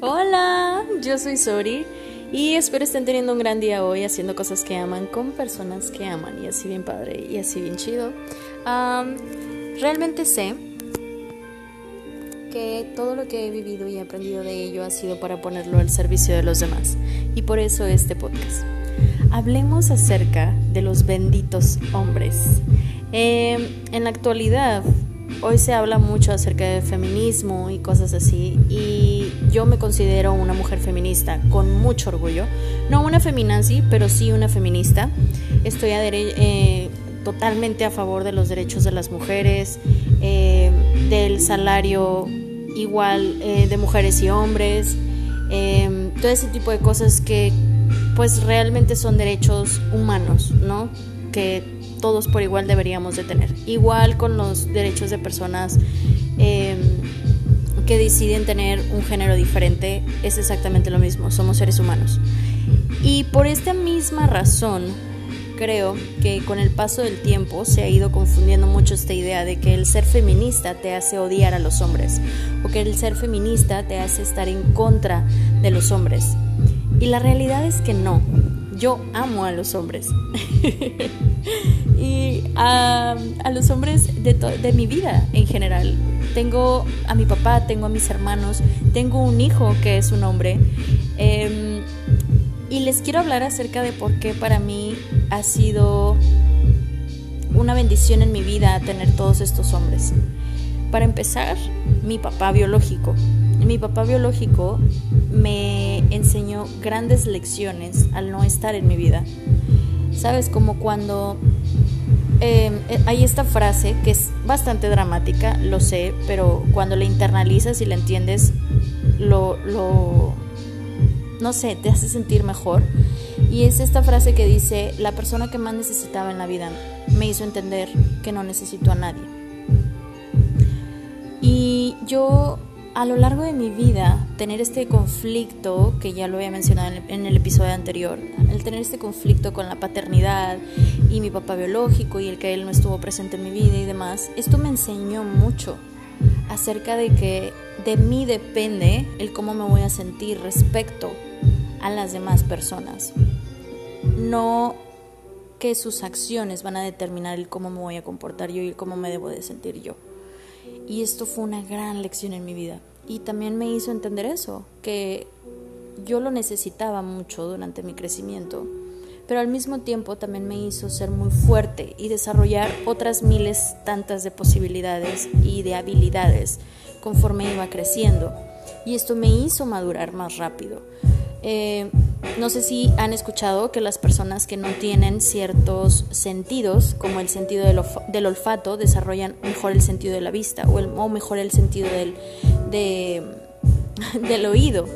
Hola, yo soy Sori y espero estén teniendo un gran día hoy haciendo cosas que aman con personas que aman y así bien padre y así bien chido. realmente sé que todo lo que he vivido y aprendido de ello ha sido para ponerlo al servicio de los demás y por eso este podcast. Hablemos acerca de los benditos hombres. Em, en la actualidad Hoy se habla mucho acerca de feminismo y cosas así y yo me considero una mujer feminista con mucho orgullo. No una feminazi, pero sí una feminista. Estoy eh, totalmente a favor de los derechos de las mujeres, eh, del salario igual eh, de mujeres y hombres, todo ese tipo de cosas que pues realmente son derechos humanos, ¿no? Que todos por igual deberíamos de tener. Igual con los derechos de personas em, que deciden tener un género diferente, es exactamente lo mismo, somos seres humanos. Y por esta misma razón, creo que con el paso del tiempo se ha ido confundiendo mucho esta idea de que el ser feminista te hace odiar a los hombres o que el ser feminista te hace estar en contra de los hombres. Y la realidad es que no. Yo amo a los hombres. y a, los hombres de, mi vida en general. Tengo a mi papá, tengo a mis hermanos, tengo un hijo que es un hombre. Em, y les quiero hablar acerca de por qué para mí ha sido una bendición en mi vida tener todos estos hombres. Para empezar, mi papá biológico. Mi papá biológico me enseñó grandes lecciones al no estar en mi vida. ¿Sabes? Como cuando em, eh, hay esta frase que es bastante dramática, lo sé, pero cuando la internalizas y la entiendes, lo, lo, no sé, te hace sentir mejor. Y es esta frase que dice, la persona que más necesitaba en la vida me hizo entender que no necesito a nadie. Y yo a lo largo de mi vida, tener este conflicto, que ya lo había mencionado en el, episodio anterior, el tener este conflicto con la paternidad y mi papá biológico y el que él no estuvo presente en mi vida y demás, esto me enseñó mucho acerca de que de mí depende el cómo me voy a sentir respecto a las demás personas. No que sus acciones van a determinar el cómo me voy a comportar yo y cómo me debo de sentir yo. Y esto fue una gran lección en mi vida. Y también me hizo entender eso, que yo lo necesitaba mucho durante mi crecimiento. Pero al mismo tiempo también me hizo ser muy fuerte y desarrollar otras miles tantas de posibilidades y de habilidades conforme iba creciendo. Y esto me hizo madurar más rápido. Eh, no sé si han escuchado que las personas que no tienen ciertos sentidos, como el sentido del, olfato, desarrollan mejor el sentido de la vista o, el, mejor el sentido del oído.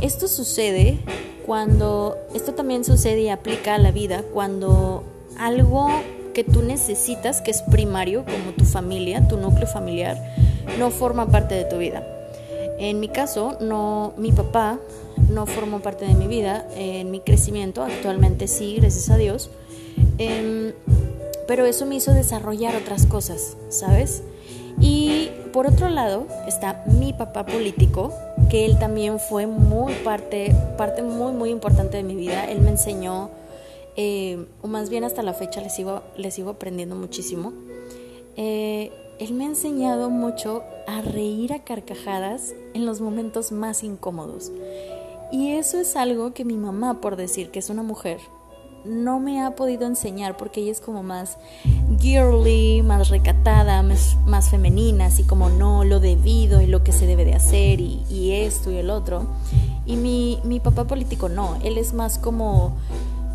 Esto sucede cuando, esto también sucede y aplica a la vida cuando algo que tú necesitas, que es primario, como tu familia, tu núcleo familiar, no forma parte de tu vida. En mi caso, no, mi papá no formó parte de mi vida, en mi crecimiento, actualmente sí, gracias a Dios, em, pero eso me hizo desarrollar otras cosas, ¿sabes? Y por otro lado está mi papá político, que él también fue muy parte, parte muy, muy importante de mi vida. Él me enseñó, eh, o más bien hasta la fecha le sigo, sigo aprendiendo muchísimo. Eh, él me ha enseñado mucho a reír a carcajadas en los momentos más incómodos. Y eso es algo que mi mamá, por decir que es una mujer, no me ha podido enseñar porque ella es como más girly, más recatada, más, femenina, así como no, lo debido y lo que se debe de hacer y, esto y el otro. Y mi, mi, papá político no, él es más como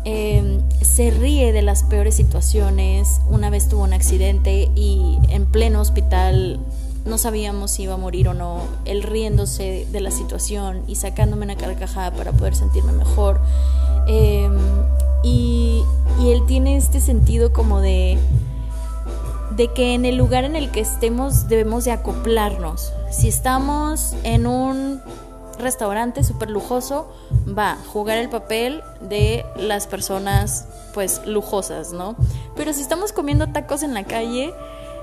em, se ríe de las peores situaciones. Una vez tuvo un accidente y en pleno hospital no sabíamos si iba a morir o no, él riéndose de la situación y sacándome una carcajada para poder sentirme mejor. Em, y, y, él tiene este sentido como de, de que en el lugar en el que estemos debemos de acoplarnos. Si estamos en un restaurante súper lujoso, va a jugar el papel de las personas pues lujosas, ¿no? Pero si estamos comiendo tacos en la calle,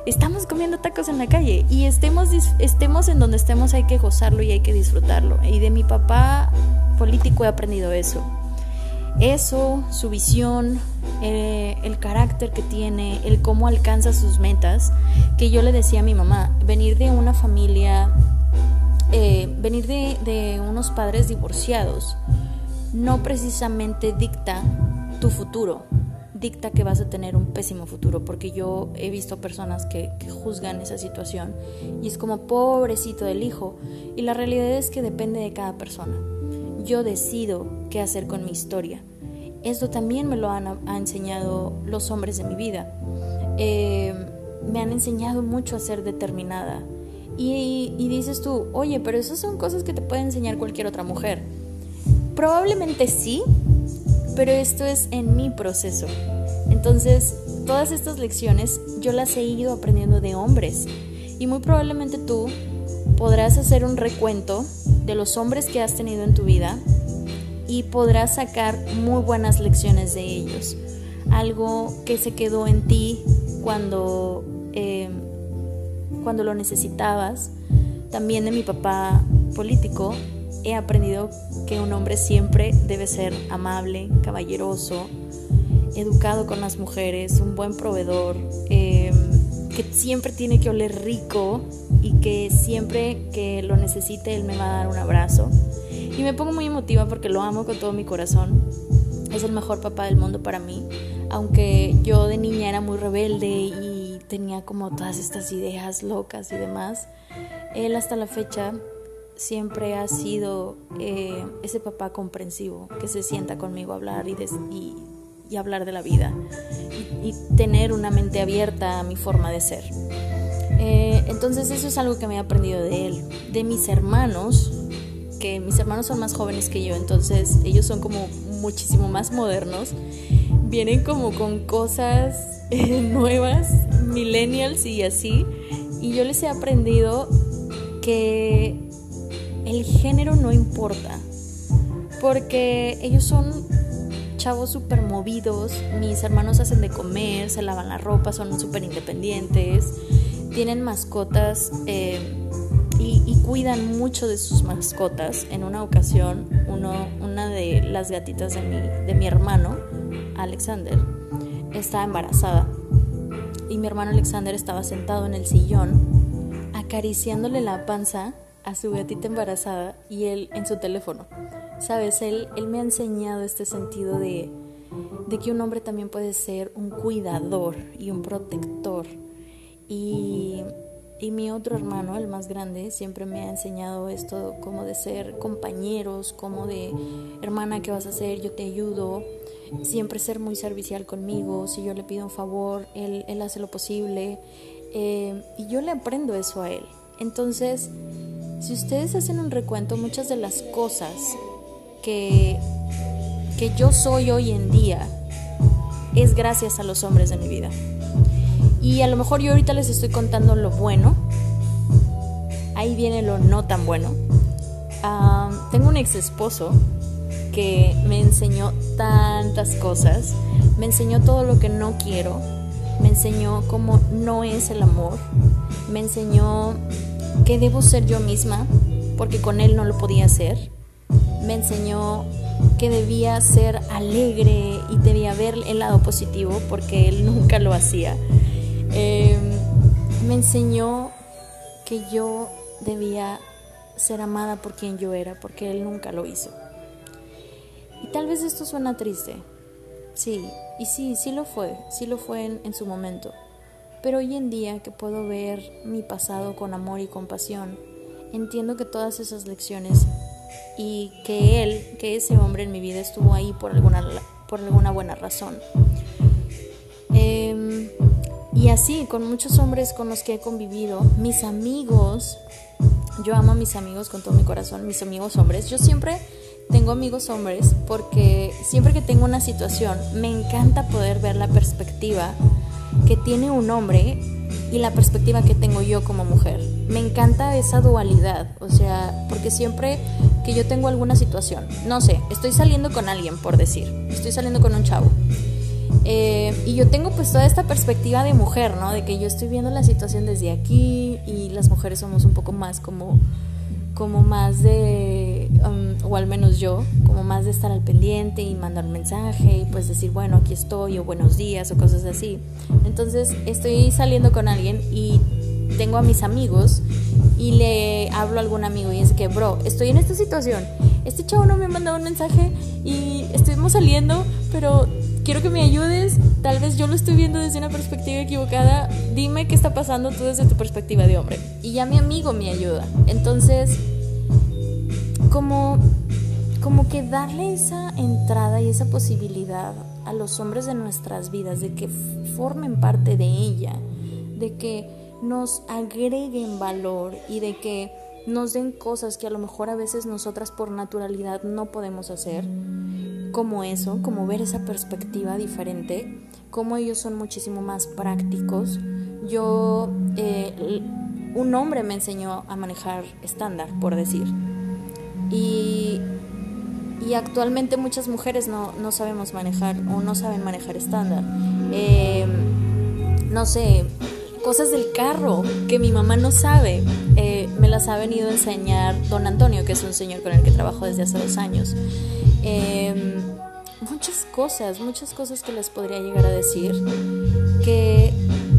estamos comiendo tacos en la calle y estemos, estemos en donde estemos hay que gozarlo y hay que disfrutarlo. Y de mi papá político he aprendido eso. Eso, su visión, eh, el carácter que tiene, el cómo alcanza sus metas, que yo le decía a mi mamá, venir de una familia, eh, venir de, unos padres divorciados, no precisamente dicta tu futuro, dicta que vas a tener un pésimo futuro, porque yo he visto personas que, juzgan esa situación y es como pobrecito del hijo, y la realidad es que depende de cada persona. Yo decido qué hacer con mi historia. Esto también me lo han enseñado los hombres de mi vida. Eh, me han enseñado mucho a ser determinada. Y, dices tú, oye, pero esas son cosas que te puede enseñar cualquier otra mujer. Probablemente sí, pero esto es en mi proceso. Entonces, todas estas lecciones yo las he ido aprendiendo de hombres y muy probablemente tú podrás hacer un recuento de los hombres que has tenido en tu vida y podrás sacar muy buenas lecciones de ellos. Algo que se quedó en ti cuando, eh, cuando lo necesitabas. También de mi papá político he aprendido que un hombre siempre debe ser amable, caballeroso, educado con las mujeres, un buen proveedor, em, que siempre tiene que oler rico y que siempre que lo necesite él me va a dar un abrazo. Y me pongo muy emotiva porque lo amo con todo mi corazón. Es el mejor papá del mundo para mí. Aunque yo de niña era muy rebelde tenía como todas estas ideas locas y demás, él hasta la fecha siempre ha sido eh, ese papá comprensivo que se sienta conmigo a hablar y, y, hablar de la vida y, tener una mente abierta a mi forma de ser. Eh, entonces eso es algo que me he aprendido de él. De mis hermanos, que mis hermanos son más jóvenes que yo, entonces ellos son como muchísimo más modernos, vienen como con cosas eh, nuevas, millennials y así, y yo les he aprendido que el género no importa, porque ellos son chavos súper movidos, mis hermanos hacen de comer, se lavan la ropa, son súper independientes, tienen mascotas eh, y, cuidan mucho de sus mascotas. En una ocasión, uno, una de las gatitas de mi, de mi hermano, Alexander, estaba embarazada y mi hermano Alexander estaba sentado en el sillón acariciándole la panza a su gatita embarazada y él en su teléfono. Sabes, él, él me ha enseñado este sentido de, de que un hombre también puede ser un cuidador y un protector. Y, y mi otro hermano, el más grande, siempre me ha enseñado esto como de ser compañeros, como de hermana, ¿qué vas a hacer? Yo te ayudo. Siempre ser muy servicial conmigo. Si yo le pido un favor, él, él hace lo posible. Eh, y yo le aprendo eso a él. Entonces, si ustedes hacen un recuento, muchas de las cosas que, que yo soy hoy en día es gracias a los hombres de mi vida. Y a lo mejor yo ahorita les estoy contando lo bueno, ahí viene lo no tan bueno. tengo un ex esposo que me enseñó tantas cosas, me enseñó todo lo que no quiero, me enseñó cómo no es el amor, me enseñó que debo ser yo misma, porque con él no lo podía ser. Me enseñó que debía ser alegre y debía ver el lado positivo, porque él nunca lo hacía. Em, me enseñó que yo debía ser amada por quien yo era, porque él nunca lo hizo. Tal vez esto suena triste. Sí, y sí, sí lo fue, sí lo fue en su momento. Pero hoy en día que puedo ver mi pasado con amor y compasión, entiendo que todas esas lecciones y que él, que ese hombre en mi vida estuvo ahí por alguna, por alguna buena razón. Em, y así, con muchos hombres con los que he convivido, mis amigos, yo amo a mis amigos con todo mi corazón, mis amigos hombres, yo siempre tengo amigos hombres porque siempre que tengo una situación me encanta poder ver la perspectiva que tiene un hombre y la perspectiva que tengo yo como mujer. Me encanta esa dualidad, o sea, porque siempre que yo tengo alguna situación, no sé, estoy saliendo con alguien, por decir, estoy saliendo con un chavo Eh, y yo tengo pues toda esta perspectiva de mujer, ¿no? De que yo estoy viendo la situación desde aquí y las mujeres somos un poco más como, como más de, um, o al menos yo, como más de estar al pendiente y mandar un mensaje y pues decir, bueno, aquí estoy o buenos días o cosas así. Entonces estoy saliendo con alguien y tengo a mis amigos y le hablo a algún amigo y es que, bro, estoy en esta situación. Este chavo no me ha mandado un mensaje y estuvimos saliendo, pero quiero que me ayudes, tal vez yo lo estoy viendo desde una perspectiva equivocada, dime qué está pasando tú desde tu perspectiva de hombre. Y ya mi amigo me ayuda. Entonces, como, como que darle esa entrada y esa posibilidad a los hombres de nuestras vidas, de que formen parte de ella, de que nos agreguen valor y de que nos den cosas que a lo mejor a veces nosotras por naturalidad no podemos hacer como eso, como ver esa perspectiva diferente, como ellos son muchísimo más prácticos. Yo, eh, un hombre me enseñó a manejar estándar, por decir. Y, y actualmente muchas mujeres no, no, sabemos manejar o no saben manejar estándar. Eh, no sé, cosas del carro que mi mamá no sabe. Eh, me las ha venido a enseñar don Antonio, que es un señor con el que trabajo desde hace dos años. Em, muchas cosas, muchas cosas que les podría llegar a decir que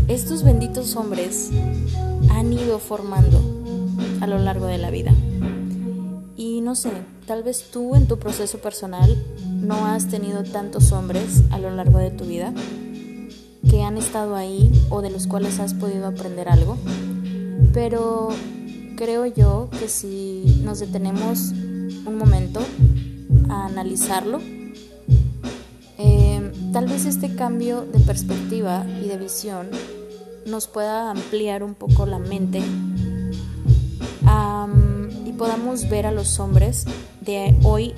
estos benditos hombres han ido formando a lo largo de la vida. No sé, tal vez tú en tu proceso personal no has tenido tantos hombres a lo largo de tu vida que han estado ahí o de los cuales has podido aprender algo, pero creo yo que si nos detenemos un momento a analizarlo, eh, tal vez este cambio de perspectiva y de visión nos pueda ampliar un poco la mente podamos ver a los hombres de hoy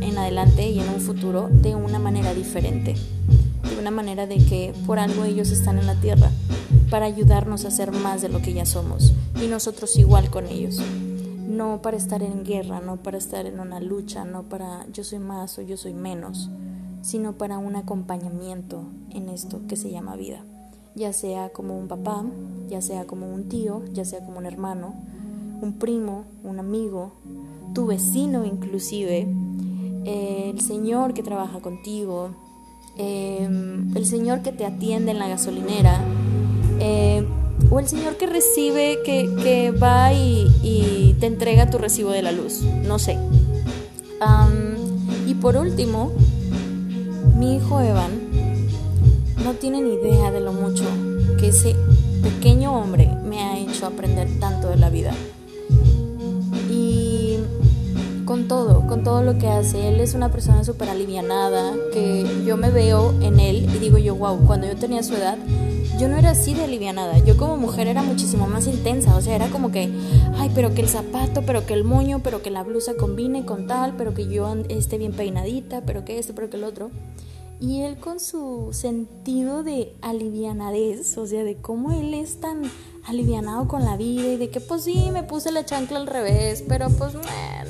en adelante y en un futuro de una manera diferente, de una manera de que por algo ellos están en la tierra para ayudarnos a ser más de lo que ya somos y nosotros igual con ellos. No para estar en guerra, no para estar en una lucha, no para yo soy más o yo soy menos, sino para un acompañamiento en esto que se llama vida, ya sea como un papá, ya sea como un tío, ya sea como un hermano, un primo, un amigo, tu vecino inclusive, el señor que trabaja contigo, em, el señor que te atiende en la gasolinera, eh, o el señor que recibe, que, va y, te entrega tu recibo de la luz, no sé. y por último, mi hijo Evan no tiene ni idea de lo mucho que ese pequeño hombre me ha hecho aprender tanto de la vida. Con todo, con todo lo que hace, él es una persona súper alivianada, que yo me veo en él y digo yo, wow, cuando yo tenía su edad, yo no era así de alivianada. Yo como mujer era muchísimo más intensa. O sea, era como que, ay, pero que el zapato, pero que el moño, pero que la blusa combine con tal, pero que yo esté bien peinadita, pero que esto, pero que el otro. Y él con su sentido de alivianadez, o sea, de cómo él es tan alivianado con la vida y de que pues sí, me puse la chancla al revés, pero pues no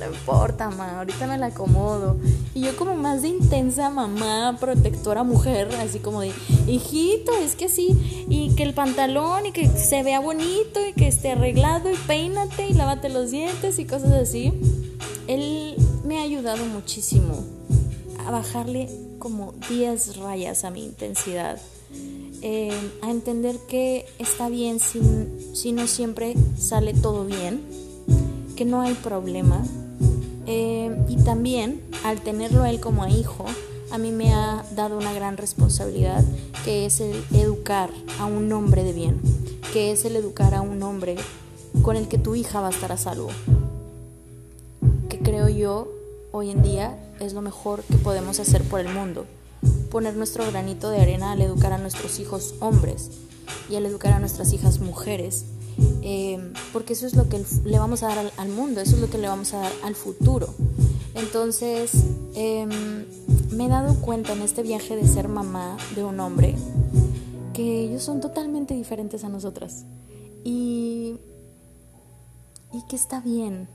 importa, mamá, ahorita me la acomodo. Y yo como más de intensa mamá, protectora mujer, así como de, hijito, es que sí, y que el pantalón y que se vea bonito y que esté arreglado y peínate y lávate los dientes y cosas así. Él me ha ayudado muchísimo a bajarle como 10 rayas a mi intensidad eh, a entender que está bien si, si, no siempre sale todo bien, que no hay problema. Eh, y también al tenerlo él como hijo, a mí me ha dado una gran responsabilidad, que es el educar a un hombre de bien, que es el educar a un hombre con el que tu hija va a estar a salvo. Que creo yo hoy en día es lo mejor que podemos hacer por el mundo poner nuestro granito de arena al educar a nuestros hijos hombres y al educar a nuestras hijas mujeres, eh, porque eso es lo que le vamos a dar al, mundo, eso es lo que le vamos a dar al futuro. Entonces, em, me he dado cuenta en este viaje de ser mamá de un hombre que ellos son totalmente diferentes a nosotras y, y que está bien,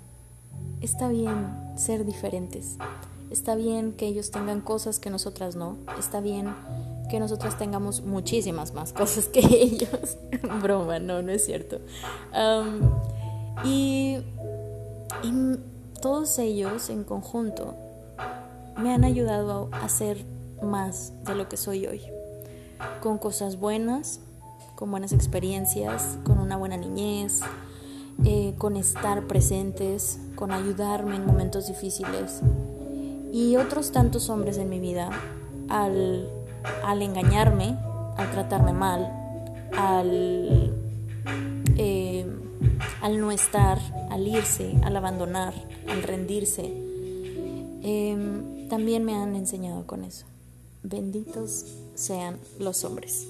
está bien ser diferentes. Está bien que ellos tengan cosas que nosotras no. Está bien que nosotras tengamos muchísimas más cosas que ellos. Broma, no, no es cierto. y, y todos ellos en conjunto me han ayudado a ser más de lo que soy hoy. Con cosas buenas, con buenas experiencias, con una buena niñez, eh, con estar presentes, con ayudarme en momentos difíciles. Y otros tantos hombres en mi vida, al, al engañarme, al tratarme mal, al, eh, al no estar, al irse, al abandonar, al rendirse, em, también me han enseñado con eso. Benditos sean los hombres.